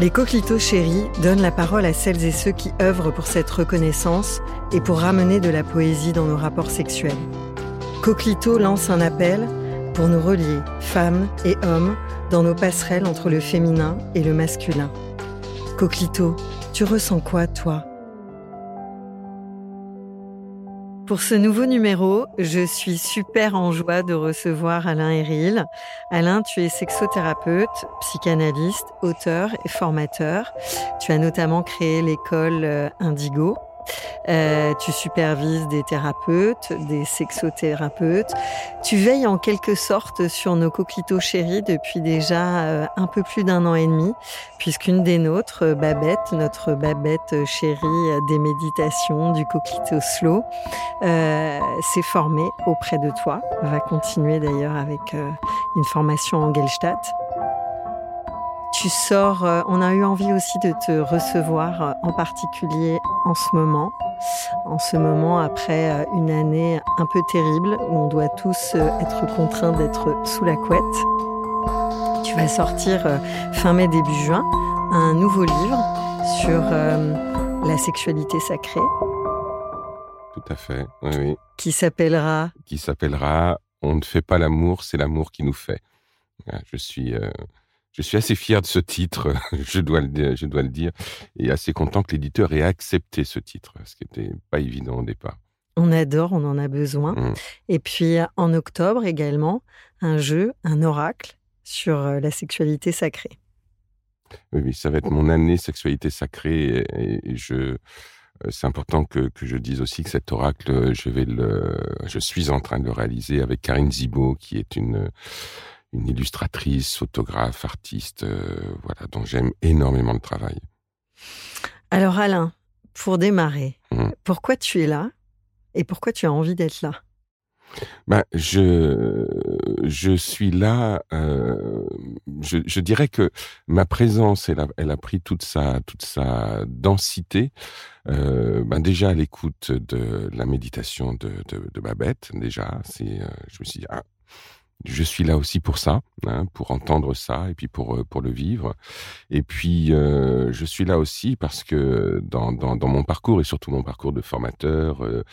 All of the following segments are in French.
Les coquelitos chéris donnent la parole à celles et ceux qui œuvrent pour cette reconnaissance et pour ramener de la poésie dans nos rapports sexuels. Coquelito lance un appel pour nous relier, femmes et hommes, dans nos passerelles entre le féminin et le masculin. Coquelito, tu ressens quoi, toi? Pour ce nouveau numéro, je suis super en joie de recevoir Alain Eril. Alain, tu es sexothérapeute, psychanalyste, auteur et formateur. Tu as notamment créé l'école euh, Indigo, euh, tu supervises des thérapeutes, des sexothérapeutes. Tu veilles en quelque sorte sur nos coquelitos chéris depuis déjà euh, un peu plus d'un an et demi, puisqu'une des nôtres, Babette, notre Babette chérie des méditations du coquelito slow, euh, s'est formée auprès de toi. Va continuer d'ailleurs avec une formation en Gelstadt tu sors, euh, on a eu envie aussi de te recevoir euh, en particulier en ce moment, en ce moment après euh, une année un peu terrible où on doit tous être contraints d'être sous la couette. Tu vas sortir fin mai, début juin, un nouveau livre sur la sexualité sacrée. Tout à fait, oui, oui. Qui s'appellera Qui s'appellera On ne fait pas l'amour, c'est l'amour qui nous fait. Je suis je suis assez fier de ce titre, je dois le, je dois le dire, et assez content que l'éditeur ait accepté ce titre, ce qui n'était pas évident au départ. On adore, on en a besoin. Mmh. Et puis en octobre également, un jeu, un oracle sur euh, la sexualité sacrée. Oui, ça va être mon année sexualité sacrée et, je, euh, c'est important que, que, je dise aussi que cet oracle, je vais le, je suis en train de le réaliser avec Karine Zibo, qui est une une illustratrice, photographe, artiste, euh, voilà, dont j'aime énormément le travail. Alors Alain, pour démarrer, mmh. pourquoi tu es là et pourquoi tu as envie d'être là? Ben, je, je suis là. Euh, je, dirais que ma présence, elle a, elle a pris toute sa, toute sa densité. Euh, ben déjà à l'écoute de la méditation de, de, de Babette, déjà, c'est, je me suis dit, ah, je suis là aussi pour ça, hein, pour entendre ça et puis pour euh, pour le vivre. Et puis euh, je suis là aussi parce que dans, dans, dans, mon parcours et surtout mon parcours de formateur, euh,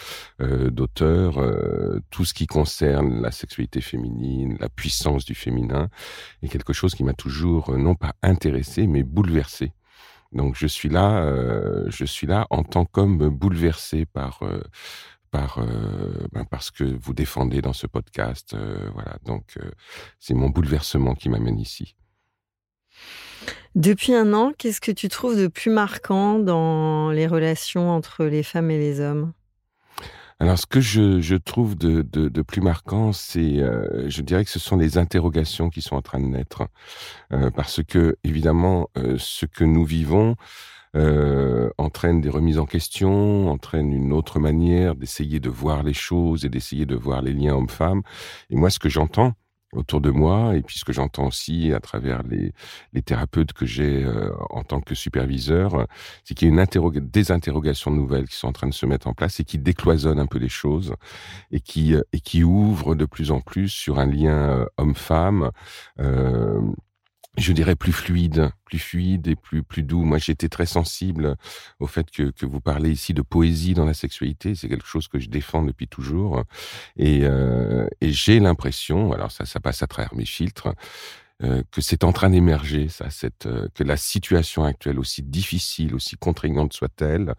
euh d'auteur, tout ce qui concerne la sexualité féminine, la puissance du féminin, est quelque chose qui m'a toujours non pas intéressé mais bouleversé. Donc je suis là, je suis là en tant qu'homme bouleversé par par euh, ben parce que vous défendez dans ce podcast. Euh, voilà, donc euh, c'est mon bouleversement qui m'amène ici. Depuis un an, qu'est-ce que tu trouves de plus marquant dans les relations entre les femmes et les hommes? Alors, ce que je, je trouve de, de, de, plus marquant, c'est, je dirais que ce sont les interrogations qui sont en train de naître, parce que évidemment, ce que nous vivons, euh, entraîne des remises en question, entraîne une autre manière d'essayer de voir les choses et d'essayer de voir les liens hommes-femmes. Et moi, ce que j'entends, autour de moi et puis ce que j'entends aussi à travers les, les thérapeutes que j'ai euh, en tant que superviseur, c'est qu'il y a une des interrogations nouvelles qui sont en train de se mettre en place et qui décloisonnent un peu les choses et qui et qui ouvrent de plus en plus sur un lien homme-femme. Euh, je dirais plus fluide, plus fluide et plus plus doux. Moi, j'étais très sensible au fait que, que vous parlez ici de poésie dans la sexualité. C'est quelque chose que je défends depuis toujours, et, euh, et j'ai l'impression, alors ça, ça passe à travers mes filtres, euh, que c'est en train d'émerger, ça, cette, euh, que la situation actuelle, aussi difficile, aussi contraignante soit-elle,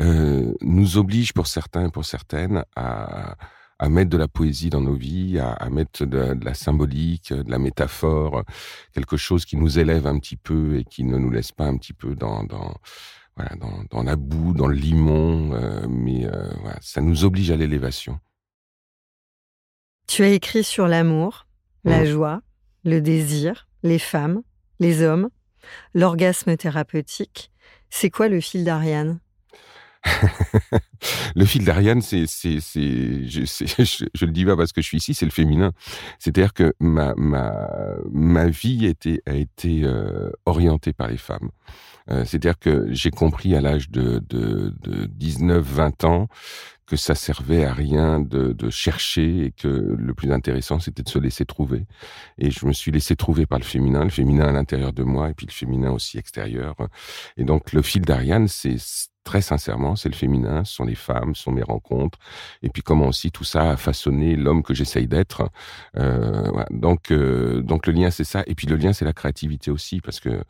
euh, nous oblige pour certains et pour certaines à à mettre de la poésie dans nos vies, à, à mettre de, de, la symbolique, de la métaphore, quelque chose qui nous élève un petit peu et qui ne nous laisse pas un petit peu dans, dans voilà, dans, dans la boue, dans le limon, euh, mais euh, voilà, ça nous oblige à l'élévation. Tu as écrit sur l'amour, la mmh. joie, le désir, les femmes, les hommes, l'orgasme thérapeutique. C'est quoi le fil d'Ariane? le fil d'Ariane, c'est, c'est, c'est, je, je, je, le dis pas parce que je suis ici, c'est le féminin. C'est-à-dire que ma, ma, ma vie a été, a été euh, orientée par les femmes. Euh, c'est-à-dire que j'ai compris à l'âge de, de, de 19-20 ans que ça servait à rien de, de, chercher et que le plus intéressant c'était de se laisser trouver. Et je me suis laissé trouver par le féminin, le féminin à l'intérieur de moi et puis le féminin aussi extérieur. Et donc le fil d'Ariane, c'est très sincèrement, c'est le féminin, ce sont les femmes, ce sont mes rencontres, et puis comment aussi tout ça a façonné l'homme que j'essaye d'être. Euh. Donc, euh, donc le lien c'est ça, et puis le lien c'est la créativité aussi, parce que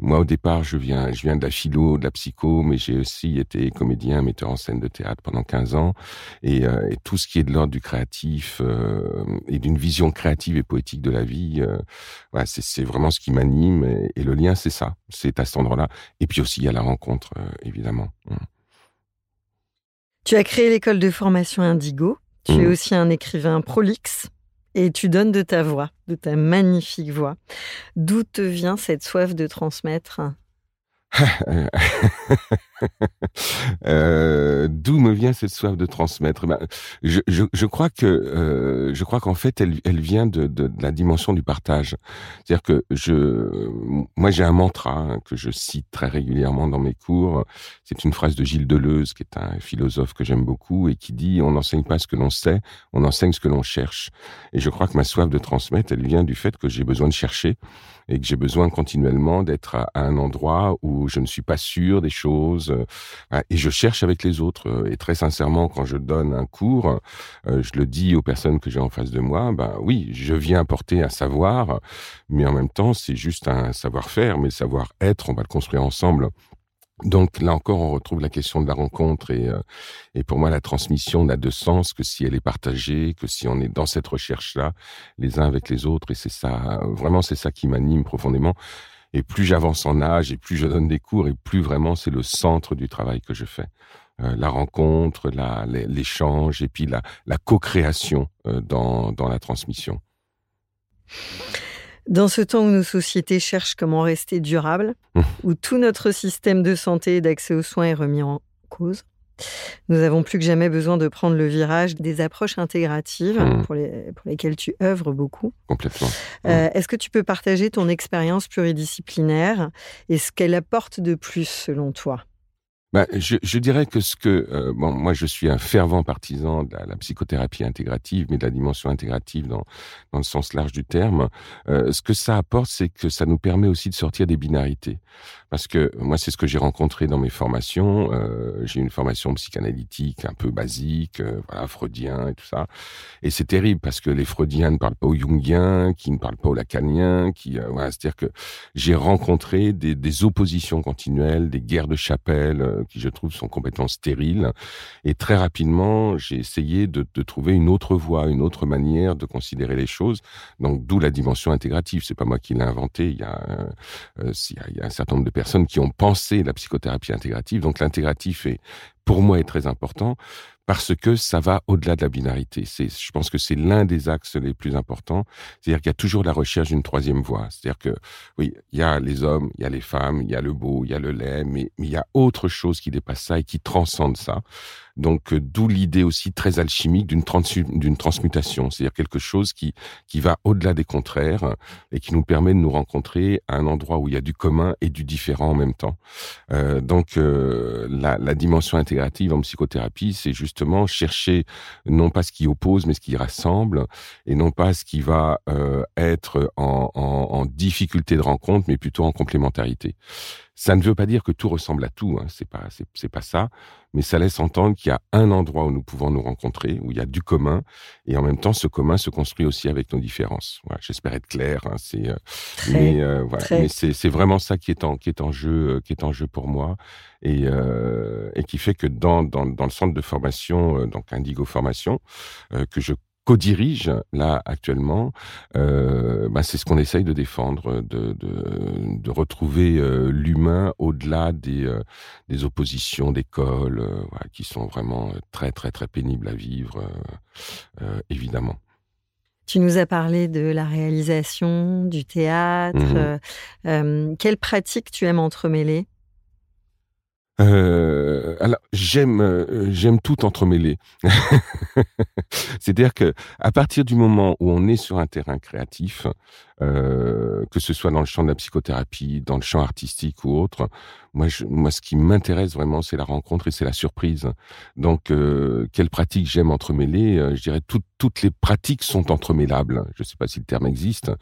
moi, au départ, je viens, je viens de la philo, de la psycho, mais j'ai aussi été comédien, metteur en scène de théâtre pendant 15 ans. Et, euh, et tout ce qui est de l'ordre du créatif euh, et d'une vision créative et poétique de la vie, euh, c'est vraiment ce qui m'anime. Et, et, le lien, c'est ça. C'est à cet endroit-là. Et puis aussi, il y a la rencontre, évidemment. Mmh. Tu as créé l'école de formation Indigo. Tu mmh. es aussi un écrivain prolixe et tu donnes de ta voix, de ta magnifique voix. D'où te vient cette soif de transmettre? euh, D'où me vient cette soif de transmettre? Ben, je, crois que euh, je crois qu'en fait elle, vient de, la dimension du partage. C'est-à-dire que je, moi j'ai un mantra hein, que je cite très régulièrement dans mes cours. C'est une phrase de Gilles Deleuze, qui est un philosophe que j'aime beaucoup et qui dit on n'enseigne pas ce que l'on sait, on enseigne ce que l'on cherche. Et je crois que ma soif de transmettre, elle vient du fait que j'ai besoin de chercher et que j'ai besoin continuellement d'être à un endroit où je ne suis pas sûr des choses. Euh, et je cherche avec les autres. Euh, et très sincèrement, quand je donne un cours, euh, je le dis aux personnes que j'ai en face de moi, ben oui, je viens apporter un savoir, mais en même temps, c'est juste un savoir-faire, mais savoir-être, on va le construire ensemble. Donc là encore, on retrouve la question de la rencontre et, et pour moi, la transmission n'a de sens que si elle est partagée, que si on est dans cette recherche-là, les uns avec les autres. Et c'est ça, vraiment, c'est ça qui m'anime profondément. Et plus j'avance en âge et plus je donne des cours et plus vraiment c'est le centre du travail que je fais. Euh, la rencontre, l'échange et puis la, la co-création euh, dans, dans la transmission. Dans ce temps où nos sociétés cherchent comment rester durables, mmh. où tout notre système de santé et d'accès aux soins est remis en cause, nous avons plus que jamais besoin de prendre le virage des approches intégratives mmh. pour, les, pour, lesquelles tu œuvres beaucoup. Complètement. Euh, mmh. Est-ce que tu peux partager ton expérience pluridisciplinaire et ce qu'elle apporte de plus selon toi? Ben, je, je, dirais que ce que euh, bon, moi je suis un fervent partisan de la, la, psychothérapie intégrative, mais de la dimension intégrative dans dans le sens large du terme. Euh, ce que ça apporte, c'est que ça nous permet aussi de sortir des binarités, parce que moi c'est ce que j'ai rencontré dans mes formations. Euh, j'ai une formation psychanalytique un peu basique, euh, voilà, freudien et tout ça, et c'est terrible parce que les freudiens ne parlent pas aux jungiens, qui ne parlent pas aux lacaniens, qui euh, voilà, c'est-à-dire que j'ai rencontré des, des oppositions continuelles, des guerres de chapelle euh, qui je trouve sont complètement stériles. Et très rapidement, j'ai essayé de, de, trouver une autre voie, une autre manière de considérer les choses. Donc d'où la dimension intégrative. C'est pas moi qui l'ai inventé. Il y, a, euh, il y a un certain nombre de personnes qui ont pensé la psychothérapie intégrative. Donc l'intégratif est pour moi est très important parce que ça va au-delà de la binarité. C'est, je pense que c'est l'un des axes les plus importants. C'est-à-dire qu'il y a toujours la recherche d'une troisième voie. C'est-à-dire que, oui, il y a les hommes, il y a les femmes, il y a le beau, il y a le laid, mais, il y a autre chose qui dépasse ça et qui transcende ça. Donc d'où l'idée aussi très alchimique d'une transmutation, c'est-à-dire quelque chose qui qui va au-delà des contraires et qui nous permet de nous rencontrer à un endroit où il y a du commun et du différent en même temps. donc la, la dimension intégrative en psychothérapie, c'est chercher non pas ce qui oppose, mais ce qui rassemble, et non pas ce qui va euh, être en, difficulté de rencontre, mais plutôt en complémentarité. Ça ne veut pas dire que tout ressemble à tout, hein, c'est pas c'est pas ça, mais ça laisse entendre qu'il y a un endroit où nous pouvons nous rencontrer, où il y a du commun, et en même temps ce commun se construit aussi avec nos différences. Voilà, J'espère être clair, hein, c'est euh, mais euh, voilà, mais c'est vraiment ça qui est en qui est en jeu euh, qui est en jeu pour moi et euh, et qui fait que dans dans, dans le centre de formation donc Indigo Formation que je co-dirige là actuellement, euh, bah, c'est ce qu'on essaye de défendre, de, de, de retrouver euh, l'humain au-delà des, euh, des oppositions d'école, voilà, qui sont vraiment très très très pénibles à vivre, évidemment. Tu nous as parlé de la réalisation, du théâtre. Mmh. quelles pratiques tu aimes entremêler? Euh, alors j'aime euh, j'aime tout entremêler. C'est-à-dire que à partir du moment où on est sur un terrain créatif, euh, que ce soit dans le champ de la psychothérapie, dans le champ artistique ou autre. Moi, je, moi, ce qui m'intéresse vraiment, c'est la rencontre et c'est la surprise. Donc, euh, quelles pratiques j'aime entremêler euh, Je dirais toutes toutes les pratiques sont entremêlables. Je ne sais pas si le terme existe,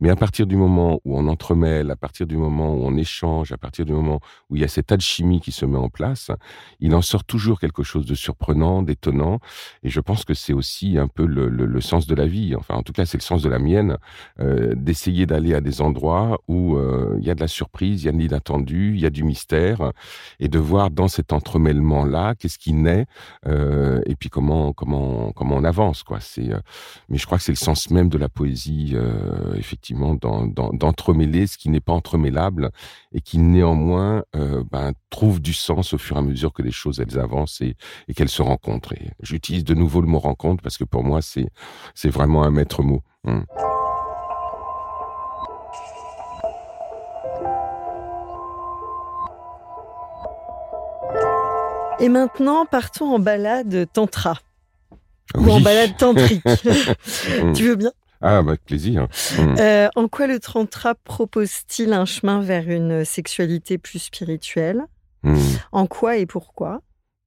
mais à partir du moment où on entremêle, à partir du moment où on échange, à partir du moment où il y a cette alchimie qui se met en place, il en sort toujours quelque chose de surprenant, d'étonnant. Et je pense que c'est aussi un peu le, le, le, sens de la vie. Enfin, en tout cas, c'est le sens de la mienne. Euh, d'essayer d'aller à des endroits où euh, il y a de la surprise, il y a de l'inattendu, il y a du mystère, et de voir dans cet entremêlement là qu'est-ce qui naît euh, et puis comment comment comment on avance quoi. C'est euh, mais je crois que c'est le sens même de la poésie effectivement d'entremêler ce qui n'est pas entremêlable et qui néanmoins ben, trouve du sens au fur et à mesure que les choses elles avancent et, qu'elles se rencontrent. Et j'utilise de nouveau le mot rencontre parce que pour moi c'est c'est vraiment un maître mot. Hum. Et maintenant, partons en balade tantra. Ou en balade tantrique. tu veux bien? Ah, avec plaisir. Mm. Euh, en quoi le tantra propose-t-il un chemin vers une sexualité plus spirituelle? Mm. En quoi et pourquoi?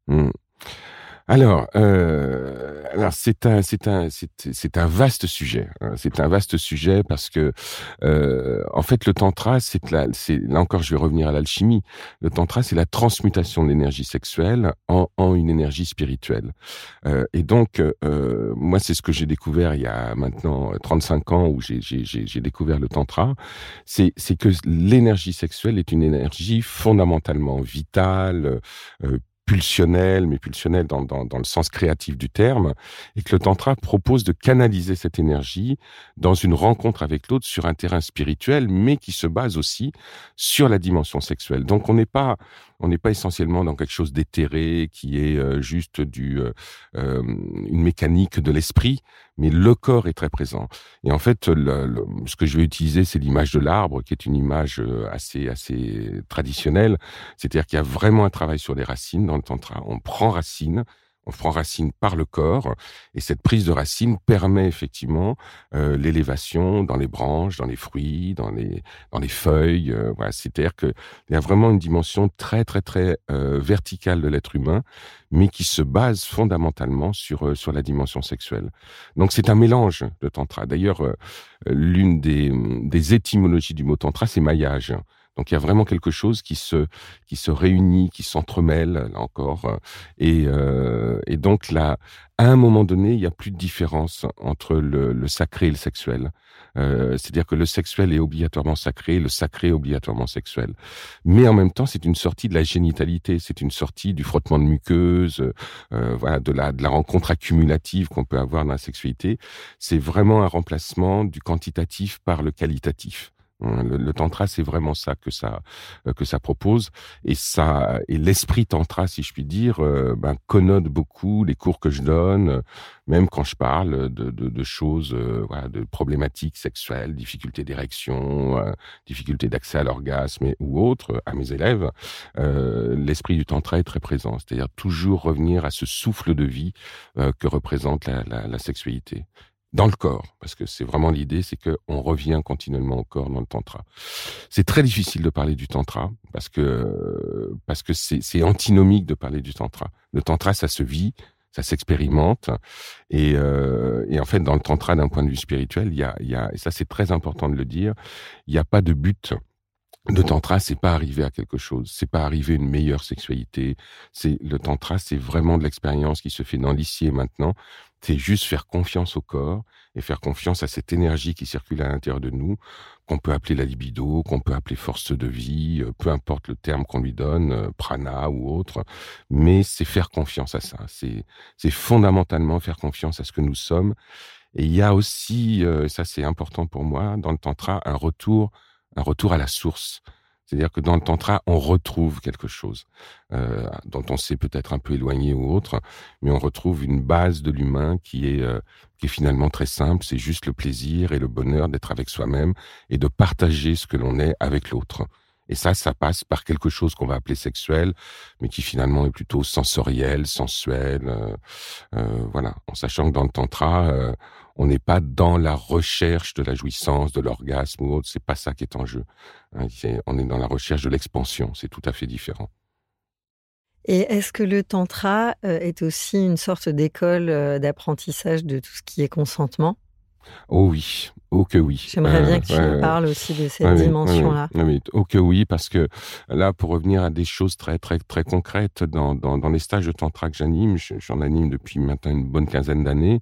Mm. Alors, euh, alors c'est un, c'est un, c'est un vaste sujet. Hein. C'est un vaste sujet parce que, euh, en fait, le tantra, c'est là, c'est là encore, je vais revenir à l'alchimie. Le tantra, c'est la transmutation de l'énergie sexuelle en, en, une énergie spirituelle. Euh, et donc, euh, moi, c'est ce que j'ai découvert il y a maintenant 35 ans où j'ai, j'ai, j'ai découvert le tantra. C'est, c'est que l'énergie sexuelle est une énergie fondamentalement vitale, euh, pulsionnel, mais pulsionnel dans, dans, dans, le sens créatif du terme, et que le tantra propose de canaliser cette énergie dans une rencontre avec l'autre sur un terrain spirituel, mais qui se base aussi sur la dimension sexuelle. Donc on n'est pas on n'est pas essentiellement dans quelque chose d'éthéré qui est euh, juste du euh, euh, une mécanique de l'esprit, mais le corps est très présent. Et en fait, ce que je vais utiliser, c'est l'image de l'arbre, qui est une image assez assez traditionnelle. C'est-à-dire qu'il y a vraiment un travail sur les racines dans le tantra. On prend racine on prend racine par le corps, et cette prise de racine permet effectivement euh, l'élévation dans les branches, dans les fruits, dans les dans les feuilles. Euh, voilà, c'est-à-dire qu'il y a vraiment une dimension très très très euh, verticale de l'être humain, mais qui se base fondamentalement sur euh, sur la dimension sexuelle. Donc c'est un mélange de tantra. D'ailleurs, euh, l'une des des étymologies du mot tantra, c'est maillage. Donc il y a vraiment quelque chose qui se qui se réunit, qui s'entremêle là encore, et, euh, et donc là, à un moment donné, il n'y a plus de différence entre le, le sacré et le sexuel. Euh, C'est-à-dire que le sexuel est obligatoirement sacré, le sacré est obligatoirement sexuel. Mais en même temps, c'est une sortie de la génitalité, c'est une sortie du frottement de muqueuses, euh, voilà, de la de la rencontre accumulative qu'on peut avoir dans la sexualité. C'est vraiment un remplacement du quantitatif par le qualitatif. Hein, le, tantra, c'est vraiment ça que ça euh, que ça propose, et ça et l'esprit tantra, si je puis dire, euh, ben, connote beaucoup les cours que je donne, même quand je parle de, de, de choses, euh, voilà, de problématiques sexuelles, difficultés d'érection, difficultés d'accès à l'orgasme ou autres à mes élèves. l'esprit du tantra est très présent, c'est-à-dire toujours revenir à ce souffle de vie que représente la, la, la sexualité dans le corps, parce que c'est vraiment l'idée, c'est qu'on revient continuellement au corps dans le tantra. C'est très difficile de parler du tantra parce que parce que c'est antinomique de parler du tantra. Le tantra, ça se vit, ça s'expérimente, et, euh, et en fait, dans le tantra, d'un point de vue spirituel, il y a, y a, et ça c'est très important de le dire, il n'y a pas de but le tantra, c'est pas arriver à quelque chose, c'est pas arriver à une meilleure sexualité. C'est le tantra, c'est vraiment de l'expérience qui se fait dans l'ici maintenant. C'est juste faire confiance au corps et faire confiance à cette énergie qui circule à l'intérieur de nous, qu'on peut appeler la libido, qu'on peut appeler force de vie, euh, peu importe le terme qu'on lui donne, euh, prana ou autre. Mais c'est faire confiance à ça. C'est, c'est fondamentalement faire confiance à ce que nous sommes. Et il y a aussi, euh, ça c'est important pour moi, dans le tantra, un retour un retour à la source. C'est-à-dire que dans le tantra, on retrouve quelque chose euh, dont on s'est peut-être un peu éloigné ou autre, mais on retrouve une base de l'humain qui est euh, qui est finalement très simple. C'est juste le plaisir et le bonheur d'être avec soi-même et de partager ce que l'on est avec l'autre. Et ça, ça passe par quelque chose qu'on va appeler sexuel, mais qui finalement est plutôt sensoriel, sensuel. Euh, euh, voilà, en sachant que dans le tantra, euh, on n'est pas dans la recherche de la jouissance, de l'orgasme ou autre. C'est pas ça qui est en jeu. Hein, on est dans la recherche de l'expansion. C'est tout à fait différent. Et est-ce que le tantra est aussi une sorte d'école d'apprentissage de tout ce qui est consentement? Oh oui, Oh que oui. J'aimerais bien que tu me parles aussi de cette dimension-là. Oui, oh que oui, parce que là, pour revenir à des choses très très très concrètes, dans, dans, dans les stages de tantra que j'anime, j'en anime depuis maintenant une bonne quinzaine d'années,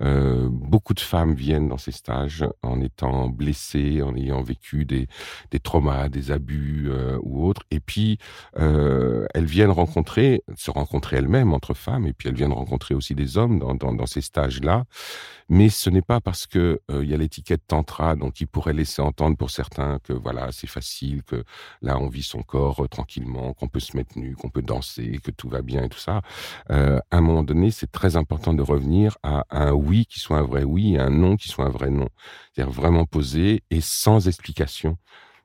euh, beaucoup de femmes viennent dans ces stages en étant blessées, en ayant vécu des, des traumas, des abus euh, ou autres, et puis euh, elles viennent rencontrer, se rencontrer elles-mêmes entre femmes, et puis elles viennent rencontrer aussi des hommes dans, dans, ces stages-là, mais ce n'est pas parce que euh, il y a l'étiquette de tantra, donc qui pourrait laisser entendre pour certains que voilà, c'est facile, que là on vit son corps euh, tranquillement, qu'on peut se mettre nu, qu'on peut danser, que tout va bien et tout ça. Euh, à un moment donné, c'est très important de revenir à, un oui qui soit un vrai oui un non qui soit un vrai non. C'est-à-dire vraiment posé et sans explication.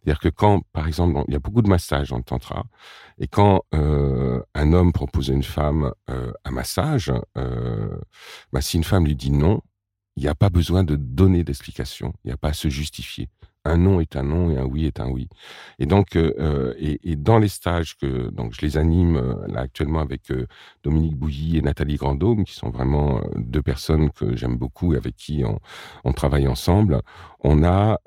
C'est-à-dire que quand, par exemple, il y a beaucoup de massages dans le tantra, et quand euh, un homme propose à une femme un massage, bah, si une femme lui dit non, il n'y a pas besoin de donner d'explication, il n'y a pas à se justifier. Un non est un non et un oui est un oui. Et donc, euh, euh et, et, dans les stages que donc je les anime euh, là actuellement avec euh, Dominique Bouilly et Nathalie Grandôme, qui sont vraiment deux personnes que j'aime beaucoup et avec qui on, on travaille ensemble. On a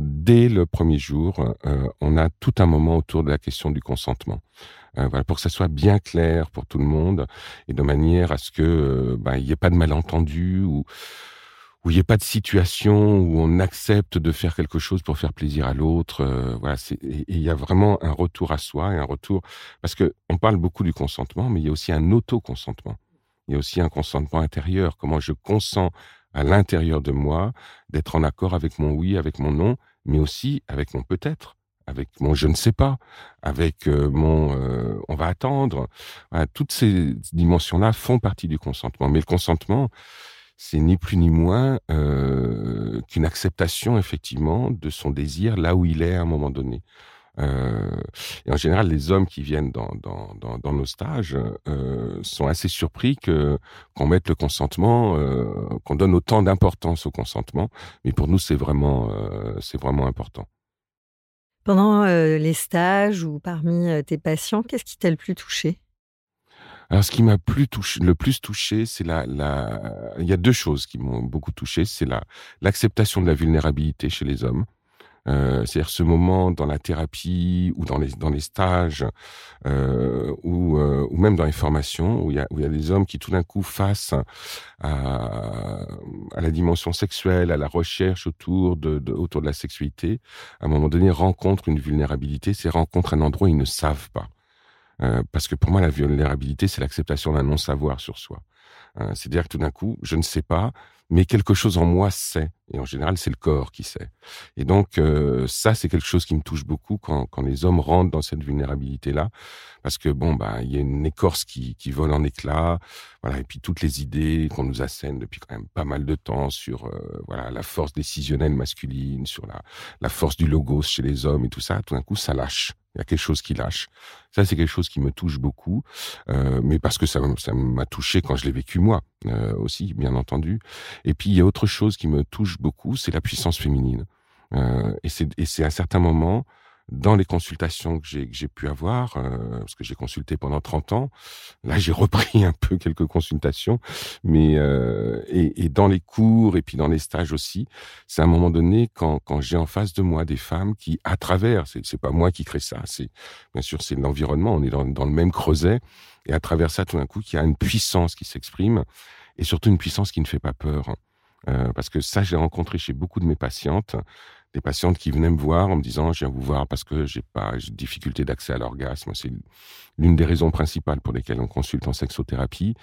dès le premier jour, on a tout un moment autour de la question du consentement. Voilà, pour que ça soit bien clair pour tout le monde et de manière à ce que ben, il n'y ait pas de malentendu ou où il n'y ait pas de situation où on accepte de faire quelque chose pour faire plaisir à l'autre. Euh, voilà, il y a vraiment un retour à soi et un retour parce que on parle beaucoup du consentement, mais il y a aussi un auto-consentement. Il y a aussi un consentement intérieur. Comment je consens à l'intérieur de moi d'être en accord avec mon oui, avec mon non, mais aussi avec mon peut-être, avec mon je ne sais pas, avec euh, mon euh, on va attendre. toutes ces dimensions-là font partie du consentement. Mais le consentement, c'est ni plus ni moins euh, qu'une acceptation effectivement de son désir là où il est à un moment donné. Euh, et en général, les hommes qui viennent dans, dans, dans, nos stages euh, sont assez surpris que qu'on mette le consentement, euh, qu'on donne autant d'importance au consentement. Mais pour nous, c'est vraiment, euh, c'est vraiment important. Pendant euh, les stages ou parmi tes patients, qu'est-ce qui t'a le plus touché? Alors, ce qui m'a plus touché, le plus touché, c'est la, la, il y a deux choses qui m'ont beaucoup touché. C'est la, l'acceptation de la vulnérabilité chez les hommes. Euh, c'est-à-dire ce moment dans la thérapie ou dans les dans les stages euh, ou euh, ou même dans les formations où il y a où il y a des hommes qui tout d'un coup face à, à la dimension sexuelle, à la recherche autour de, de, autour de la sexualité, à un moment donné rencontrent une vulnérabilité, c'est rencontrent un endroit où ils ne savent pas. Euh, parce que pour moi, la vulnérabilité, c'est l'acceptation d'un non-savoir sur soi. Euh, C'est-à-dire que tout d'un coup, je ne sais pas, mais quelque chose en moi sait. Et en général, c'est le corps qui sait. Et donc, euh, ça, c'est quelque chose qui me touche beaucoup quand, quand les hommes rentrent dans cette vulnérabilité-là. Parce que, bon, bah, il y a une écorce qui, qui vole en éclats. Voilà. Et puis, toutes les idées qu'on nous assène depuis quand même pas mal de temps sur, voilà, la force décisionnelle masculine, sur la, la force du logos chez les hommes et tout ça, tout d'un coup, ça lâche. Il y a quelque chose qui lâche. Ça, c'est quelque chose qui me touche beaucoup, euh, mais parce que ça, ça m'a touché quand je l'ai vécu moi euh, aussi, bien entendu. Et puis, il y a autre chose qui me touche beaucoup, c'est la puissance féminine. Euh, et c'est à certains moments, dans les consultations que j'ai pu avoir, euh, parce que j'ai consulté pendant 30 ans, là j'ai repris un peu quelques consultations, mais euh, et, et, dans les cours et puis dans les stages aussi, c'est à un moment donné quand, quand j'ai en face de moi des femmes qui, à travers, c'est pas moi qui crée ça, c'est bien sûr c'est l'environnement, on est dans, dans le même creuset, et à travers ça tout d'un coup, il y a une puissance qui s'exprime, et surtout une puissance qui ne fait pas peur. Euh, parce que ça, j'ai rencontré chez beaucoup de mes patientes des patientes qui venaient me voir en me disant je viens vous voir parce que j'ai pas j'ai difficulté d'accès à l'orgasme. C'est l'une des raisons principales pour lesquelles on consulte en sexothérapie.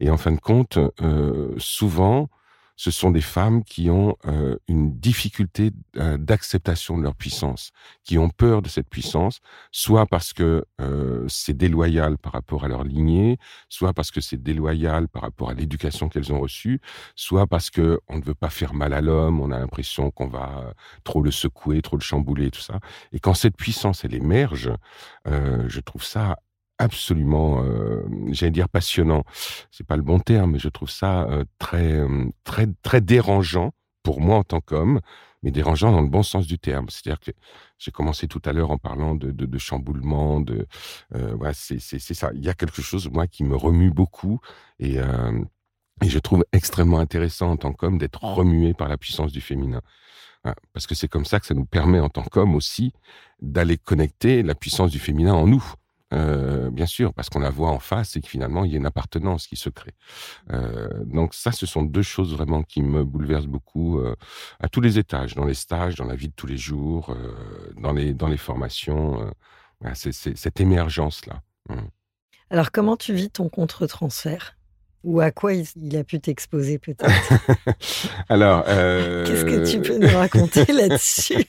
Et en fin de compte euh, souvent ce sont des femmes qui ont euh, une difficulté euh, d'acceptation de leur puissance, qui ont peur de cette puissance, soit parce que euh, c'est déloyal par rapport à leur lignée, soit parce que c'est déloyal par rapport à l'éducation qu'elles ont reçue, soit parce que on ne veut pas faire mal à l'homme, on a l'impression qu'on va trop le secouer, trop le chambouler, tout ça. Et quand cette puissance elle émerge, je trouve ça absolument, euh, j'allais dire passionnant. C'est pas le bon terme, mais je trouve ça euh, très, euh, très, très dérangeant pour moi en tant qu'homme, mais dérangeant dans le bon sens du terme. C'est-à-dire que j'ai commencé tout à l'heure en parlant de, de, de chamboulement, de, euh, voilà, c'est, c'est, c'est ça. Il y a quelque chose moi qui me remue beaucoup et euh, et je trouve extrêmement intéressant en tant qu'homme d'être remué par la puissance du féminin. Parce que c'est comme ça que ça nous permet en tant qu'homme aussi d'aller connecter la puissance du féminin en nous. Euh, bien sûr, parce qu'on la voit en face et que finalement il y a une appartenance qui se crée. Euh, donc ça, ce sont deux choses vraiment qui me bouleversent beaucoup euh, à tous les étages, dans les stages, dans la vie de tous les jours, dans les dans les formations. Euh, c'est cette émergence là. Mmh. Alors comment tu vis ton contre-transfert? Ou à quoi il, a pu t'exposer peut-être? Alors, euh... qu'est-ce que tu peux nous raconter là-dessus?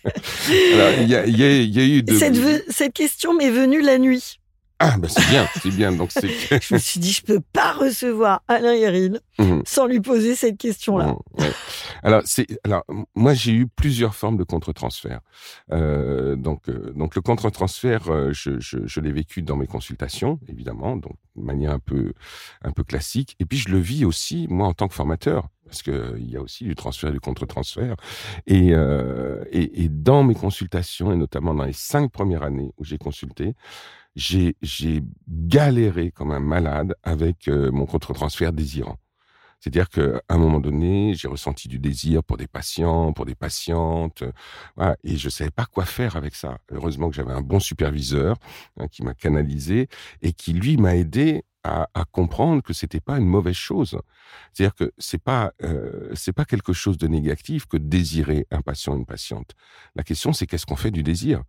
Alors, il y a, eu de... cette, cette question m'est venue la nuit. Ah, ben c'est bien, c'est bien. Donc c'est. je me suis dit, je peux pas recevoir Alain Héril mmh. sans lui poser cette question-là. Mmh, ouais. Alors c'est, alors moi j'ai eu plusieurs formes de contre-transfert. Euh, donc euh, donc le contre-transfert, euh, je, je, je l'ai vécu dans mes consultations, évidemment, donc de manière un peu un peu classique. Et puis je le vis aussi moi en tant que formateur parce que il y a aussi du transfert et du contre-transfert. Et, euh, et, et dans mes consultations et notamment dans les cinq premières années où j'ai consulté, j'ai galéré comme un malade avec euh, mon contre-transfert désirant. C'est-à-dire qu'à un moment donné, j'ai ressenti du désir pour des patients, pour des patientes, et je savais pas quoi faire avec ça. Heureusement que j'avais un bon superviseur hein, qui m'a canalisé et qui lui m'a aidé à, comprendre que c'était pas une mauvaise chose. C'est-à-dire que c'est pas euh, pas quelque chose de négatif que désirer un patient, une patiente. La question c'est qu'est-ce qu'on fait du désir?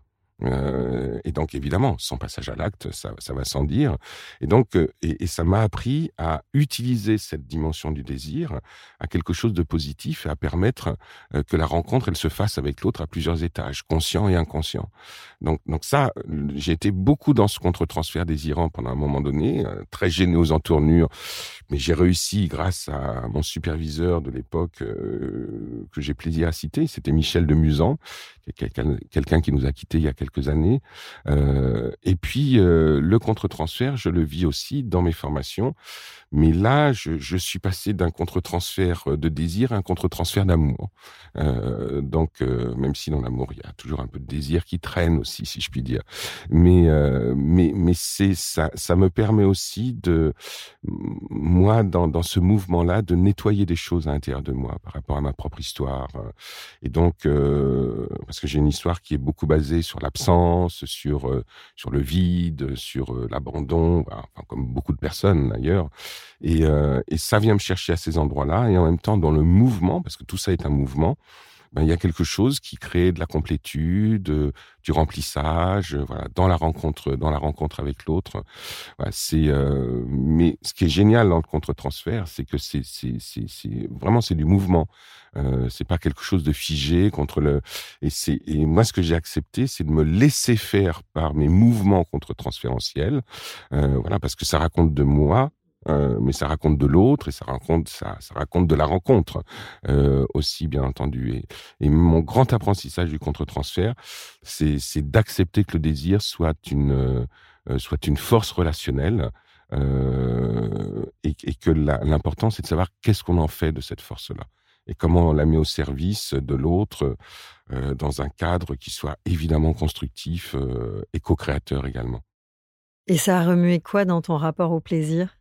Euh, et donc évidemment, sans passage à l'acte, ça, va sans dire. Et donc, euh, et, ça m'a appris à utiliser cette dimension du désir à quelque chose de positif à permettre euh, que la rencontre elle se fasse avec l'autre à plusieurs étages, conscient et inconscient. Donc, donc ça, j'ai été beaucoup dans ce contre-transfert désirant pendant un moment donné, très gêné aux entournures, mais j'ai réussi grâce à mon superviseur de l'époque que j'ai plaisir à citer, c'était Michel de Musan, quelqu'un quelqu qui nous a quittés il y a quelques années. Euh, et puis euh, le contre-transfert, je le vis aussi dans mes formations. Mais là, je, suis passé d'un contre-transfert de désir à un contre-transfert d'amour. Euh, donc, euh, même si dans l'amour, il y a toujours un peu de désir qui traîne aussi, si je puis dire. Mais, euh, mais, mais c'est ça, ça me permet aussi de, moi, dans, dans ce mouvement-là, de nettoyer des choses à l'intérieur de moi par rapport à ma propre histoire. Et donc, euh, parce que j'ai une histoire qui est beaucoup basée sur l'absence, sur, euh, sur le vide, sur euh, l'abandon, comme beaucoup de personnes d'ailleurs. Et, euh, et ça vient me chercher à ces endroits-là. Et en même temps, dans le mouvement, parce que tout ça est un mouvement, ben, il y a quelque chose qui crée de la complétude, euh, du remplissage, euh, voilà, dans la rencontre, dans la rencontre avec l'autre. Voilà, c'est, euh, mais ce qui est génial dans le contre-transfert, c'est que c'est, c'est, c'est, c'est vraiment c'est du mouvement. Euh, c'est pas quelque chose de figé contre le. Et c'est et moi ce que j'ai accepté, c'est de me laisser faire par mes mouvements contre-transférentiels. Euh, voilà, parce que ça raconte de moi euh, mais ça raconte de l'autre et ça raconte ça, ça raconte de la rencontre euh, aussi bien entendu et, mon grand apprentissage du contre-transfert c'est d'accepter que le désir soit une euh, soit une force relationnelle et, que l'important c'est de savoir qu'est-ce qu'on en fait de cette force là et comment on la met au service de l'autre dans un cadre qui soit évidemment constructif et co-créateur également. Et ça a remué quoi dans ton rapport au plaisir?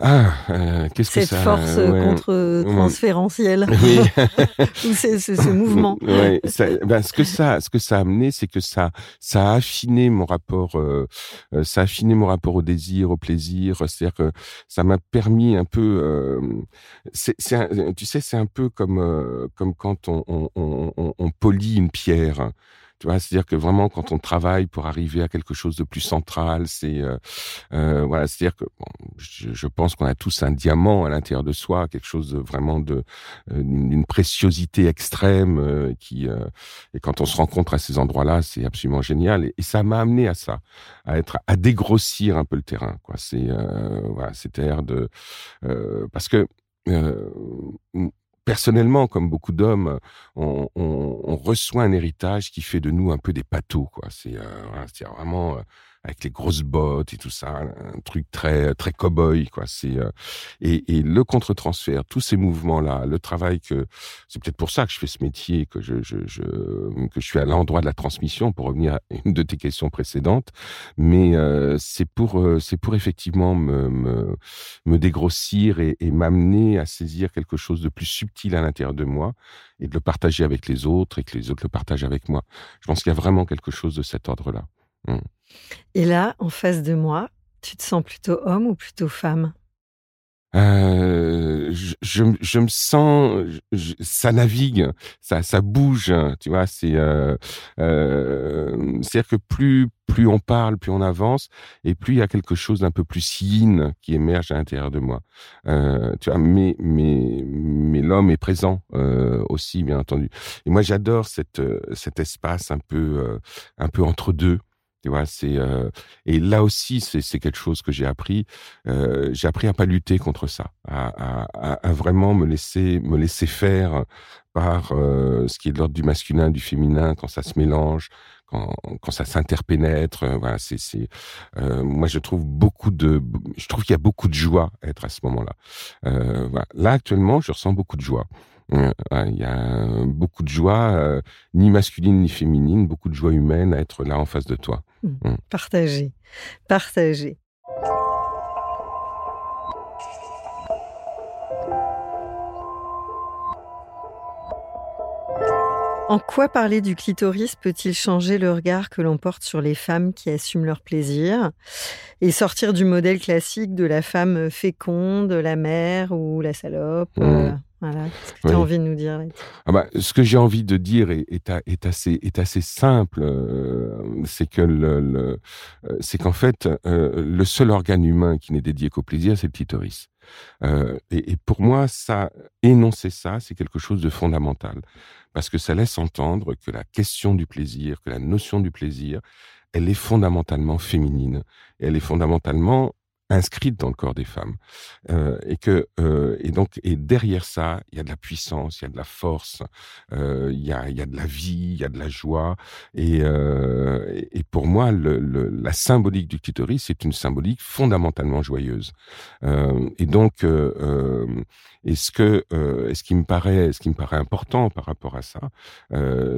Ah, euh, qu'est-ce que ça Cette force ouais. contre-transférentielle. Oui. Ou c'est ce, mouvement. Oui. Ça, ben, ce que ça, ce que ça a amené, c'est que ça, ça a affiné mon rapport, euh, euh ça a affiné mon rapport au désir, au plaisir. C'est-à-dire que ça m'a permis un peu. Euh, c'est, tu sais, c'est un peu comme, euh, comme quand on, on, on, on polie une pierre. Tu vois, c'est-à-dire que vraiment quand on travaille pour arriver à quelque chose de plus central, c'est euh, euh, voilà, c'est-à-dire que bon, je, je, pense qu'on a tous un diamant à l'intérieur de soi, quelque chose vraiment de euh, d'une préciosité extrême euh, qui euh, et quand on se rencontre à ces endroits-là, c'est absolument génial et, ça m'a amené à ça, à être à dégrossir un peu le terrain, quoi. C'est euh, voilà, c'est-à-dire de parce que personnellement, comme beaucoup d'hommes, on, reçoit un héritage qui fait de nous un peu des. C'est, euh, c'est vraiment euh, avec les grosses bottes et tout ça, un truc très très cow-boy quoi. C'est euh, et, et, le contre-transfert, tous ces mouvements là, le travail que c'est peut-être pour ça que je fais ce métier, que je, je, je que je suis à l'endroit de la transmission pour revenir à une de tes questions précédentes, mais euh, c'est pour euh, c'est pour effectivement me me, me dégrossir et, et m'amener à saisir quelque chose de plus subtil à l'intérieur de moi et de le partager avec les autres et que les autres le partagent avec moi. Je pense qu'il y a vraiment quelque chose de cet ordre-là. Mmh. Et là, en face de moi, tu te sens plutôt homme ou plutôt femme? Euh, je, je, je, me sens, je, ça navigue, ça, ça bouge, tu vois. C'est, euh, euh, c'est-à-dire que plus, plus on parle, plus on avance, et plus il y a quelque chose d'un peu plus yin qui émerge à l'intérieur de moi. Tu vois, mais, mais, mais l'homme est présent aussi, bien entendu. Et moi, j'adore cette, cet espace un peu, un peu entre deux. Tu vois, c'est euh, et là aussi c'est quelque chose que j'ai appris. Euh, j'ai appris à pas lutter contre ça, à, à, à, vraiment me laisser me laisser faire par euh, ce qui est de l'ordre du masculin, du féminin, quand ça se mélange, quand quand ça s'interpénètre. Euh, voilà, c'est c'est euh, moi je trouve beaucoup de je trouve qu'il y a beaucoup de joie à être à ce moment-là. voilà. Là actuellement je ressens beaucoup de joie. Il y a beaucoup de joie, euh, ni masculine ni féminine, beaucoup de joie humaine à être là en face de toi. Mmh. Mmh. Partager, partager. En quoi parler du clitoris peut-il changer le regard que l'on porte sur les femmes qui assument leur plaisir et sortir du modèle classique de la femme féconde, la mère ou la salope mmh. Voilà. Ce que tu as oui. envie de nous dire ah bah, Ce que j'ai envie de dire est, est, est, assez, est assez simple. Euh, c'est que le, le euh, c'est qu'en fait, euh, le seul organe humain qui n'est dédié qu'au plaisir, c'est le clitoris. Euh, et, et, pour moi, ça, énoncer ça, c'est quelque chose de fondamental. Parce que ça laisse entendre que la question du plaisir, que la notion du plaisir, elle est fondamentalement féminine. Et elle est fondamentalement inscrite dans le corps des femmes euh, et que euh, et donc et derrière ça il y a de la puissance il y a de la force euh, il y a il y a de la vie il y a de la joie et euh, et pour moi le, le, la symbolique du clitoris c'est une symbolique fondamentalement joyeuse. Euh, et donc euh, est-ce que est-ce qui me paraît ce qui me paraît important par rapport à ça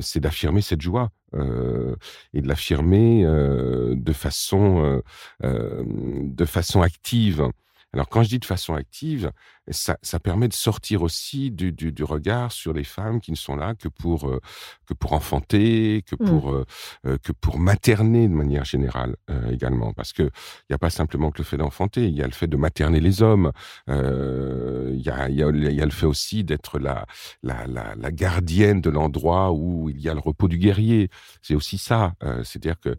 c'est d'affirmer cette joie euh, et de l'affirmer euh, de façon euh, de façon active. Alors quand je dis de façon active, ça, ça permet de sortir aussi du, du, du, regard sur les femmes qui ne sont là que pour euh, que pour enfanter, que mmh. pour euh, euh, que pour materner de manière générale également, parce que il n'y a pas simplement que le fait d'enfanter, il y a le fait de materner les hommes, il y a il y a, y a le fait aussi d'être la, la la, la gardienne de l'endroit où il y a le repos du guerrier. C'est aussi ça, c'est-à-dire que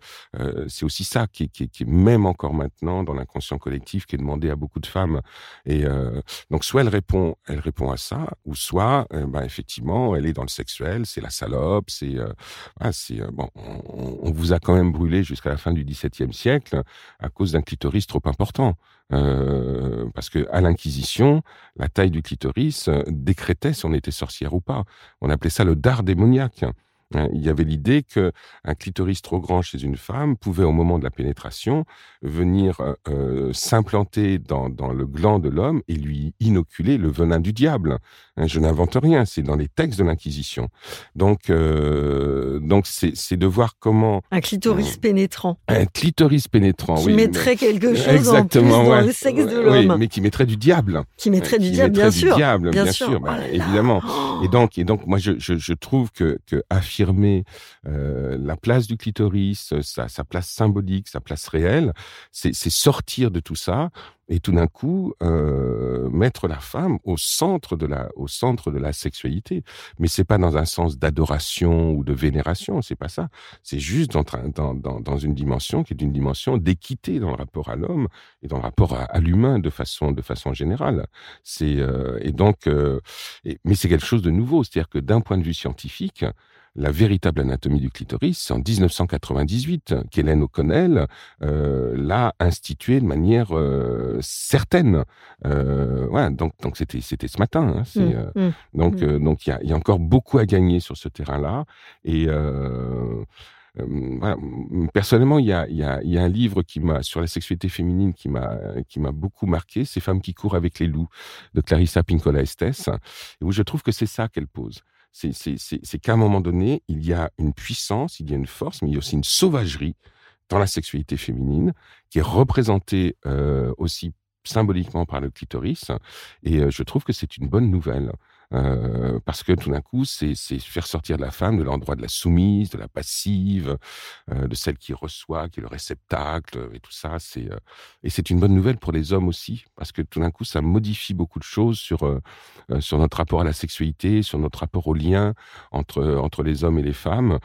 c'est aussi ça qui, qui, qui est même encore maintenant dans l'inconscient collectif qui est demandé à beaucoup de femmes. Et euh, donc soit elle répond, elle répond à ça, ou soit, euh, bah, effectivement, elle est dans le sexuel, c'est la salope, c'est, euh, c'est bon, on, vous a quand même brûlé jusqu'à la fin du XVIIe siècle à cause d'un clitoris trop important. parce que à l'Inquisition, la taille du clitoris décrétait si on était sorcière ou pas. On appelait ça le dard démoniaque. Hein, il y avait l'idée que un clitoris trop grand chez une femme pouvait, au moment de la pénétration, venir euh, euh, s'implanter dans, dans, le gland de l'homme et lui inoculer le venin du diable. Hein, je n'invente rien, c'est dans les textes de l'Inquisition. Donc, euh, donc c'est de voir comment un clitoris pénétrant, un clitoris pénétrant, qui mettrait quelque chose exactement, en plus dans le sexe de l'homme, oui, mais qui mettrait du diable, qui mettrait du diable, bien sûr, diable, bien, sûr, bah, oh évidemment. Et donc, et donc, moi, je, je, je trouve que, que affirmer euh, la place du clitoris, sa, sa place symbolique, sa place réelle, c'est sortir de tout ça et tout d'un coup euh, mettre la femme au centre de la au centre de la sexualité. Mais c'est pas dans un sens d'adoration ou de vénération c'est pas ça. C'est juste dans, dans, dans, une dimension qui est une dimension d'équité dans le rapport à l'homme et dans le rapport à, l'humain de façon de façon générale. C'est euh, et donc euh, mais c'est quelque chose de nouveau. C'est-à-dire que d'un point de vue scientifique la véritable anatomie du clitoris, c'est en 1998 qu'Hélène O'Connell euh, l'a institué de manière euh, certaine. Euh, voilà, donc donc c'était c'était ce matin. Hein, c'est, mmh, euh, mmh, donc mmh. Euh, donc il y a, y a, encore beaucoup à gagner sur ce terrain-là et voilà. Personnellement, il y a, y, a, y a un livre qui m'a sur la sexualité féminine qui m'a qui m'a beaucoup marqué, Ces femmes qui courent avec les loups de Clarissa Pinkola Estes, où je trouve que c'est ça qu'elle pose c'est qu'à un moment donné, il y a une puissance, il y a une force, mais il y a aussi une sauvagerie dans la sexualité féminine qui est représentée euh, aussi symboliquement par le clitoris. Et euh, je trouve que c'est une bonne nouvelle. Euh, parce que tout d'un coup, c'est faire sortir la femme de l'endroit de la soumise, de la passive, euh, de celle qui reçoit, qui est le réceptacle, et tout ça. C'est euh, et c'est une bonne nouvelle pour les hommes aussi, parce que tout d'un coup, ça modifie beaucoup de choses sur euh, sur notre rapport à la sexualité, sur notre rapport au lien entre entre les hommes et les femmes,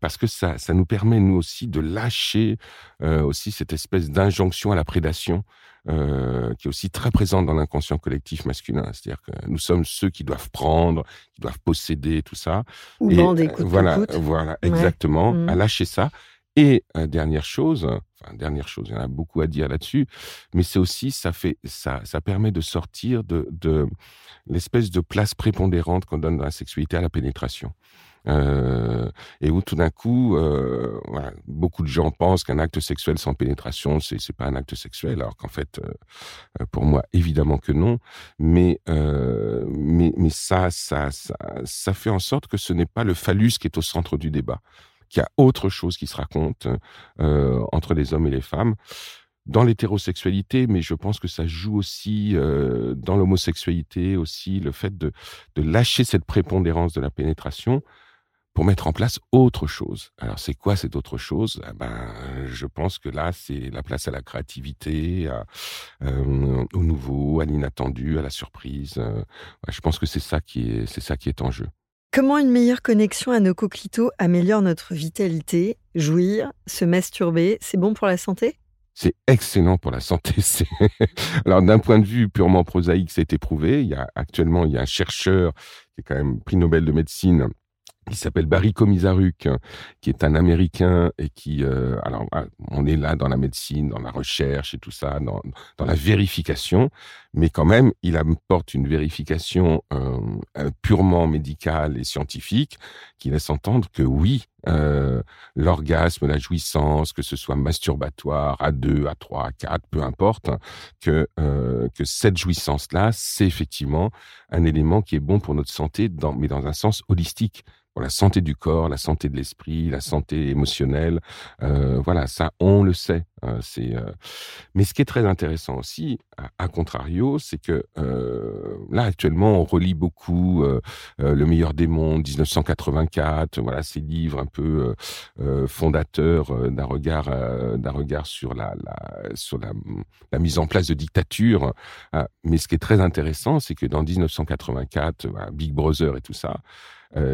parce que ça ça nous permet nous aussi de lâcher aussi cette espèce d'injonction à la prédation. Euh, qui est aussi très présente dans l'inconscient collectif masculin. C'est-à-dire que nous sommes ceux qui doivent prendre, qui doivent posséder, tout ça. Ou et, euh, voilà, voilà, exactement, à lâcher ça. Et euh, dernière chose, enfin dernière chose, il y en a beaucoup à dire là-dessus, mais c'est aussi ça fait ça ça permet de sortir de de l'espèce de place prépondérante qu'on donne dans la sexualité à la pénétration. Euh, et où tout d'un coup, euh, beaucoup de gens pensent qu'un acte sexuel sans pénétration, c'est c'est pas un acte sexuel, alors qu'en fait, euh, pour moi, évidemment que non. Mais mais mais ça, ça ça ça fait en sorte que ce n'est pas le phallus qui est au centre du débat, qu'il y a autre chose qui se raconte entre les hommes et les femmes dans l'hétérosexualité, mais je pense que ça joue aussi dans l'homosexualité aussi le fait de, de lâcher cette prépondérance de la pénétration pour mettre en place autre chose. Alors c'est quoi cette autre chose? Eh Ben, je pense que là c'est la place à la créativité, à, euh, au nouveau, à l'inattendu, à la surprise. Euh, je pense que c'est ça qui est c'est ça qui est en jeu. Comment une meilleure connexion à nos coquelicots améliore notre vitalité? Jouir, se masturber, c'est bon pour la santé? C'est excellent pour la santé. Alors d'un point de vue purement prosaïque, ça a été prouvé. Il y a actuellement il y a un chercheur qui est quand même prix Nobel de médecine qui s'appelle Barry Komisaruk, qui est un Américain et qui, euh, alors, ah, on est là dans la médecine, dans la recherche et tout ça, dans, dans la vérification, mais quand même, il apporte une vérification euh purement médicale et scientifique qui laisse entendre que oui, euh, l'orgasme, la jouissance, que ce soit masturbatoire à deux, à trois, à quatre, peu importe, que euh, que cette jouissance-là, c'est effectivement un élément qui est bon pour notre santé, dans, mais dans un sens holistique pour la santé du corps, la santé de l'esprit, la santé émotionnelle. Euh, voilà, ça, on le sait. Mais ce qui est très intéressant aussi, à, contrario, c'est que là actuellement on relit beaucoup Le meilleur des mondes, 1984, voilà ces livres un peu fondateurs d'un regard d'un regard sur la, sur la, la, mise en place de dictature. mais ce qui est très intéressant, c'est que dans 1984, Big Brother et tout ça,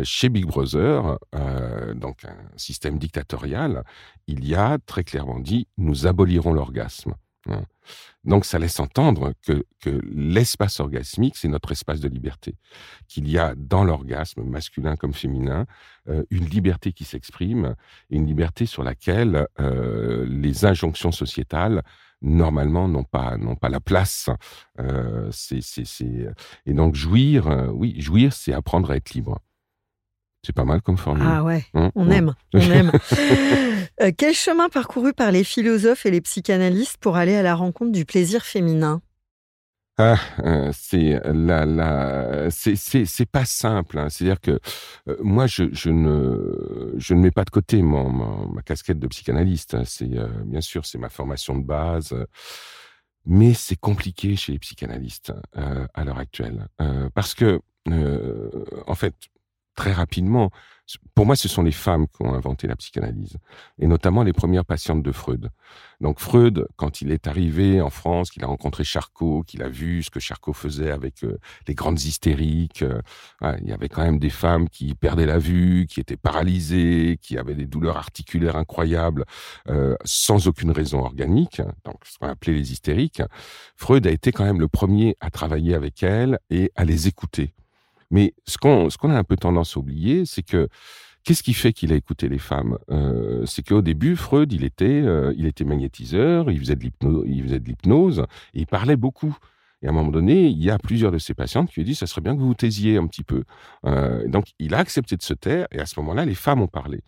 chez Big Brother, euh, donc un système dictatorial, il y a très clairement dit nous abolirons l'orgasme. Hein. Donc ça laisse entendre que, l'espace orgasmique, c'est notre espace de liberté, qu'il y a dans l'orgasme, masculin comme féminin, euh, une liberté qui s'exprime, une liberté sur laquelle les injonctions sociétales normalement n'ont pas n'ont pas la place. Et donc jouir, oui, jouir, c'est apprendre à être libre. C'est pas mal comme formule. Ah ouais, hein on aime, on aime. Euh, quel chemin parcouru par les philosophes et les psychanalystes pour aller à la rencontre du plaisir féminin? Ah, euh, c'est la, la, c'est pas simple. Hein. C'est-à-dire que euh, moi, je, je, ne, je ne mets pas de côté mon, ma casquette de psychanalyste. Hein. C'est bien sûr, c'est ma formation de base, mais c'est compliqué chez les psychanalystes à l'heure actuelle parce que, en fait, très rapidement. Pour moi, ce sont les femmes qui ont inventé la psychanalyse, et notamment les premières patientes de Freud. Donc Freud, quand il est arrivé en France, qu'il a rencontré Charcot, qu'il a vu ce que Charcot faisait avec euh, les grandes hystériques, euh, il y avait quand même des femmes qui perdaient la vue, qui étaient paralysées, qui avaient des douleurs articulaires incroyables, euh, sans aucune raison organique, donc ce qu'on appelait les hystériques. Freud a été quand même le premier à travailler avec elles et à les écouter. Mais ce qu'on qu'on a un peu tendance à oublier, c'est que Qu'est-ce qui fait qu'il a écouté les femmes? Euh, C'est qu'au début, Freud, il était, euh, il était magnétiseur, il faisait de l'hypnose, il faisait de l'hypnose, et il parlait beaucoup. Et à un moment donné, il y a plusieurs de ses patientes qui lui disent, ça serait bien que vous vous taisiez un petit peu. Euh, donc, il a accepté de se taire, et à ce moment-là, les femmes ont parlé.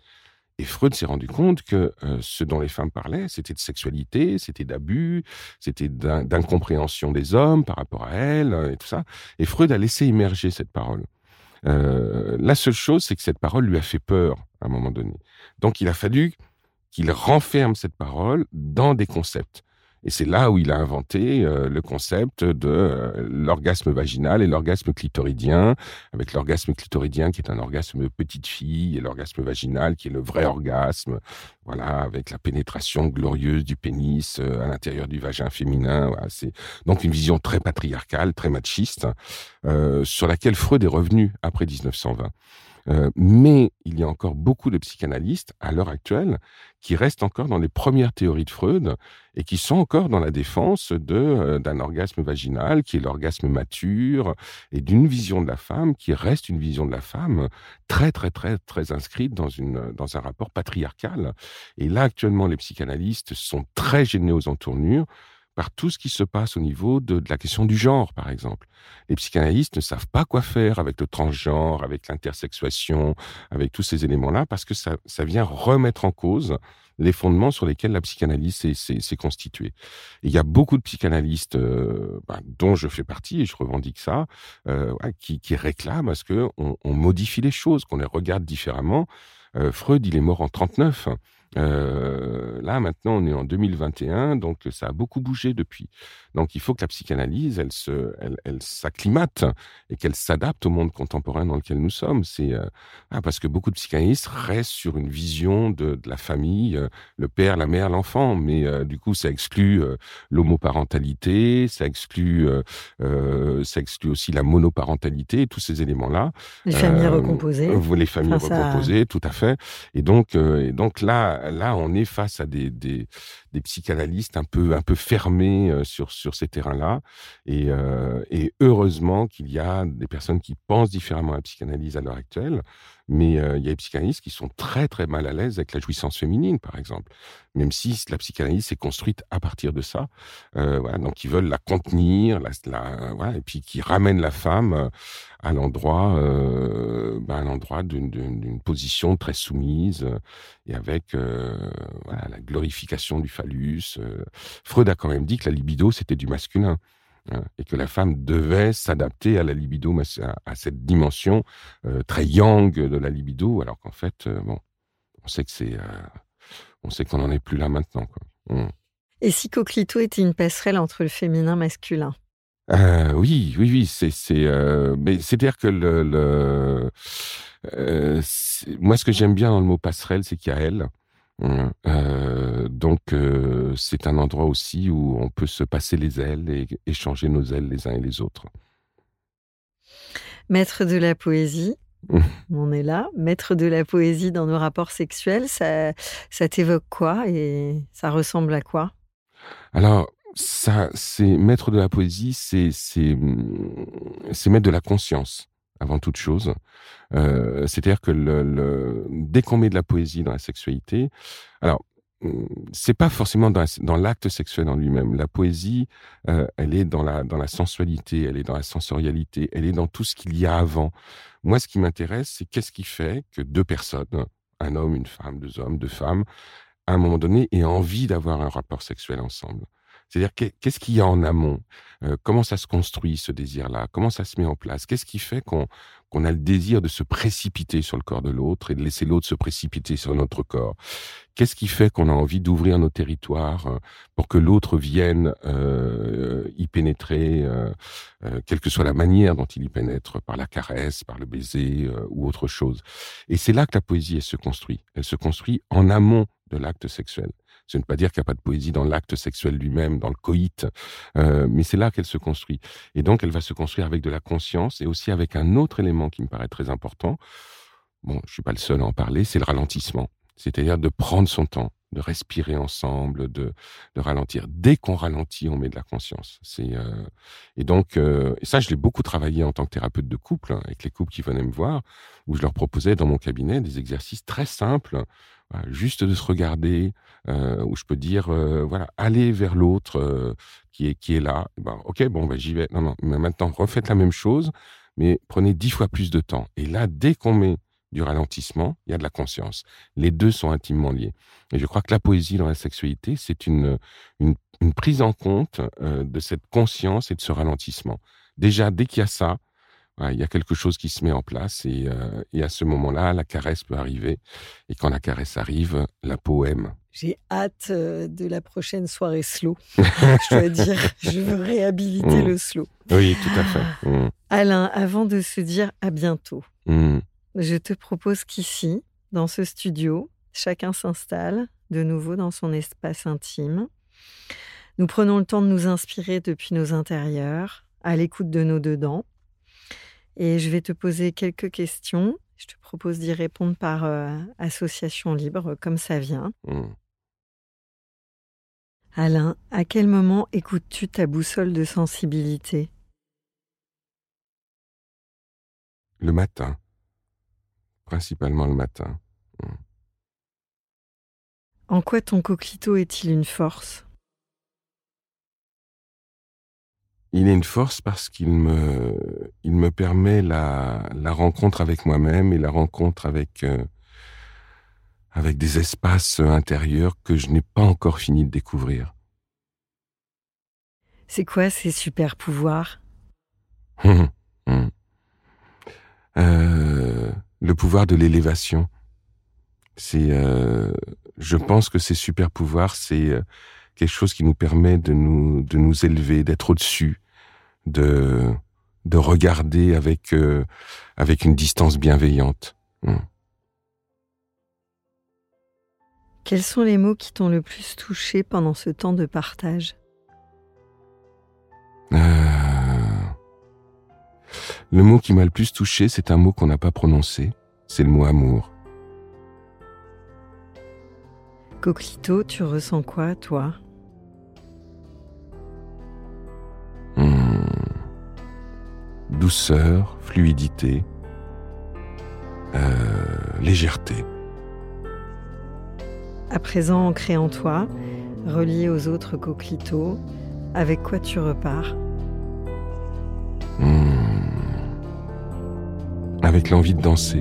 Et Freud s'est rendu compte que euh, ce dont les femmes parlaient, c'était de sexualité, c'était d'abus, c'était d'incompréhension des hommes par rapport à elles, euh, et tout ça. Et Freud a laissé émerger cette parole. Euh, la seule chose, c'est que cette parole lui a fait peur à un moment donné. Donc il a fallu qu'il renferme cette parole dans des concepts. Et c'est là où il a inventé euh, le concept de euh, l'orgasme vaginal et l'orgasme clitoridien, avec l'orgasme clitoridien qui est un orgasme petite fille et l'orgasme vaginal qui est le vrai orgasme, voilà, avec la pénétration glorieuse du pénis euh, à l'intérieur du vagin féminin. Voilà, c'est donc une vision très patriarcale, très machiste, sur laquelle Freud est revenu après 1920. Euh, mais il y a encore beaucoup de psychanalystes à l'heure actuelle qui restent encore dans les premières théories de Freud et qui sont encore dans la défense de euh, d'un orgasme vaginal qui est l'orgasme mature et d'une vision de la femme qui reste une vision de la femme très très très très inscrite dans une dans un rapport patriarcal. Et là actuellement les psychanalystes sont très gênés aux entournures par tout ce qui se passe au niveau de, la question du genre, par exemple. Les psychanalystes ne savent pas quoi faire avec le transgenre, avec l'intersexuation, avec tous ces éléments-là, parce que ça, ça vient remettre en cause les fondements sur lesquels la psychanalyse s'est constituée. il y a beaucoup de psychanalystes, euh, ben, dont je fais partie, et je revendique ça, euh, qui, qui, réclament à ce qu'on on modifie les choses, qu'on les regarde différemment. Euh, Freud, il est mort en 39. Euh, là, maintenant, on est en 2021, donc ça a beaucoup bougé depuis. Donc, il faut que la psychanalyse, elle se, elle, elle s'acclimate et qu'elle s'adapte au monde contemporain dans lequel nous sommes. C'est euh, ah, parce que beaucoup de psychanalystes restent sur une vision de, de la famille, euh, le père, la mère, l'enfant, mais euh, du coup, ça exclut l'homoparentalité, ça exclut, ça exclut aussi la monoparentalité, tous ces éléments-là. Les familles recomposées. les familles recomposées, tout à fait. Et donc, et donc là là, on est face à des, des, psychanalystes un peu, un peu fermés euh, sur, sur ces terrains-là. Euh, et, heureusement qu'il y a des personnes qui pensent différemment à la psychanalyse à l'heure actuelle. Mais euh, il y a des psychanalystes qui sont très, très mal à l'aise avec la jouissance féminine, par exemple. Même si la psychanalyse s'est construite à partir de ça. voilà, donc, ils veulent la contenir, la, et puis qui ramènent la femme à l'endroit ben, à l'endroit d'une position très soumise et avec la glorification du phallus. Freud a quand même dit que la libido, c'était du masculin. Hein, et que la femme devait s'adapter à la libido, à, cette dimension très yang de la libido, alors qu'en fait, bon, on sait que c'est, on sait qu'on n'en est plus là maintenant. Quoi. Mmh. Et si Coquelito était une passerelle entre le féminin et le masculin? Euh, oui, oui, oui, c'est, c'est, euh, mais c'est-à-dire que le, le euh, moi, ce que j'aime bien dans le mot passerelle, c'est qu'il y a elle. Hein, euh, donc, euh, c'est un endroit aussi où on peut se passer les ailes et échanger nos ailes les uns et les autres. Maître de la poésie, on est là. Maître de la poésie dans nos rapports sexuels, ça, ça t'évoque quoi et ça ressemble à quoi? Alors, ça, c'est maître de la poésie, c'est c'est c'est mettre de la conscience avant toute chose. Euh, C'est-à-dire que dès qu'on met de la poésie dans la sexualité, alors c'est pas forcément dans, l'acte sexuel en lui-même. La poésie, euh, elle est dans la dans la sensualité, elle est dans la sensorialité, elle est dans tout ce qu'il y a avant. Moi, ce qui m'intéresse, c'est qu'est-ce qui fait que deux personnes, un homme, une femme, deux hommes, deux femmes, à un moment donné, aient envie d'avoir un rapport sexuel ensemble. C'est-à-dire qu'est-ce qu'il y a en amont? Euh, Comment ça se construit ce désir-là? Comment ça se met en place? Qu'est-ce qui fait qu'on qu'on a le désir de se précipiter sur le corps de l'autre et de laisser l'autre se précipiter sur notre corps? Qu'est-ce qui fait qu'on a envie d'ouvrir nos territoires euh, pour que l'autre vienne euh, y pénétrer, euh, euh, quelle que soit la manière dont il y pénètre, par la caresse, par le baiser ou autre chose? Et c'est là que la poésie elle se construit. Elle se construit en amont de l'acte sexuel. Ce ne veut pas dire qu'il n'y a pas de poésie dans l'acte sexuel lui-même, dans le coït, euh, mais c'est là qu'elle se construit. Et donc, elle va se construire avec de la conscience et aussi avec un autre élément qui me paraît très important. Bon, je suis pas le seul à en parler, c'est le ralentissement. C'est-à-dire de prendre son temps, de respirer ensemble, de, ralentir. Dès qu'on ralentit, on met de la conscience. Euh... et donc euh... ça, je l'ai beaucoup travaillé en tant que thérapeute de couple hein, avec les couples qui venaient me voir, où je leur proposais dans mon cabinet des exercices très simples juste de se regarder, euh, où je peux dire, euh, voilà, aller vers l'autre euh, qui est qui est là. Ben, ok, bon, ben, j'y vais. Non, non, mais maintenant refaites la même chose, mais prenez dix fois plus de temps. Et là, dès qu'on met du ralentissement, il y a de la conscience. Les deux sont intimement liés. Et je crois que la poésie dans la sexualité, c'est une, une, une, prise en compte de cette conscience et de ce ralentissement. Déjà, dès qu'il y a ça, il y a quelque chose qui se met en place et, euh, et à ce moment-là, la caresse peut arriver. Et quand la caresse arrive, la poème. J'ai hâte euh, de la prochaine soirée slow. je dois dire, je veux réhabiliter mmh. le slow. Oui, tout à fait. Mmh. Alain, avant de se dire à bientôt, mmh. je te propose qu'ici, dans ce studio, chacun s'installe de nouveau dans son espace intime. Nous prenons le temps de nous inspirer depuis nos intérieurs, à l'écoute de nos dedans et je vais te poser quelques questions. Je te propose d'y répondre par euh, association libre, comme ça vient. Mmh. Alain, à quel moment écoutes-tu ta boussole de sensibilité? Le matin, principalement le matin. Mmh. En quoi ton coquelito est-il une force? Il est une force parce qu'il me, il me permet la, la rencontre avec moi-même et la rencontre avec, euh, avec des espaces intérieurs que je n'ai pas encore fini de découvrir. C'est quoi ces super pouvoirs? Euh, Le pouvoir de l'élévation. C'est, euh, je pense que ces super pouvoirs, c'est quelque chose qui nous permet de nous, de nous élever, d'être au-dessus, de, de regarder avec, euh, avec une distance bienveillante. Hmm. Quels sont les mots qui t'ont le plus touché pendant ce temps de partage? Euh... Le mot qui m'a le plus touché, c'est un mot qu'on n'a pas prononcé. C'est le mot amour. Coquelito, tu ressens quoi, toi? Douceur, fluidité, euh, légèreté. À présent ancré en toi, relié aux autres coquelitos, avec quoi tu repars? Mmh. Avec l'envie de danser.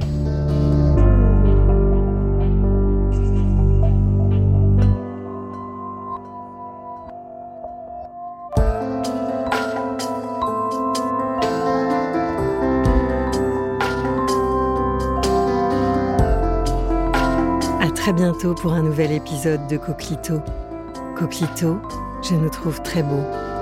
Pour un nouvel épisode de Coquelito. Coquelito, je nous trouve très beaux.